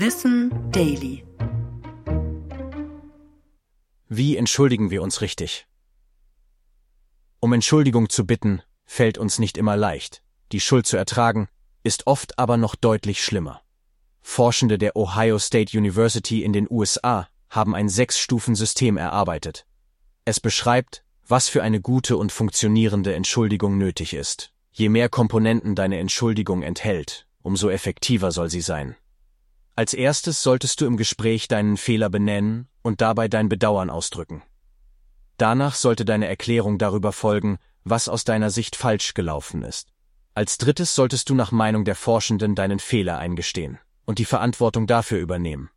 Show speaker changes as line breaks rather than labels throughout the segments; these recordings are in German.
Wissen Daily.
Wie entschuldigen wir uns richtig? Um Entschuldigung zu bitten, fällt uns nicht immer leicht. Die Schuld zu ertragen, ist oft aber noch deutlich schlimmer. Forschende der Ohio State University in den USA haben ein Sechs-Stufen-System erarbeitet. Es beschreibt, was für eine gute und funktionierende Entschuldigung nötig ist. Je mehr Komponenten deine Entschuldigung enthält, umso effektiver soll sie sein. Als erstes solltest du im Gespräch deinen Fehler benennen und dabei dein Bedauern ausdrücken. Danach sollte deine Erklärung darüber folgen, was aus deiner Sicht falsch gelaufen ist. Als drittes solltest du nach Meinung der Forschenden deinen Fehler eingestehen und die Verantwortung dafür übernehmen.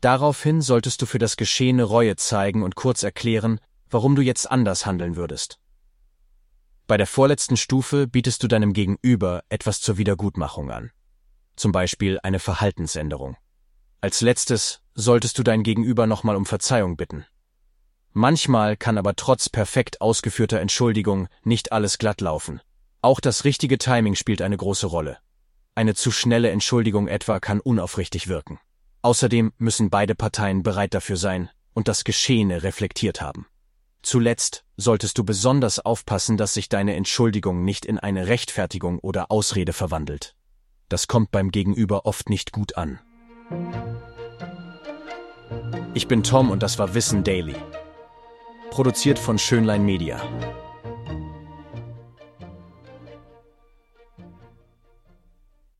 Daraufhin solltest du für das Geschehene Reue zeigen und kurz erklären, warum du jetzt anders handeln würdest. Bei der vorletzten Stufe bietest du deinem Gegenüber etwas zur Wiedergutmachung an zum Beispiel eine Verhaltensänderung. Als letztes solltest du dein Gegenüber nochmal um Verzeihung bitten. Manchmal kann aber trotz perfekt ausgeführter Entschuldigung nicht alles glatt laufen. Auch das richtige Timing spielt eine große Rolle. Eine zu schnelle Entschuldigung etwa kann unaufrichtig wirken. Außerdem müssen beide Parteien bereit dafür sein und das Geschehene reflektiert haben. Zuletzt solltest du besonders aufpassen, dass sich deine Entschuldigung nicht in eine Rechtfertigung oder Ausrede verwandelt. Das kommt beim Gegenüber oft nicht gut an. Ich bin Tom und das war Wissen Daily. Produziert von Schönlein Media.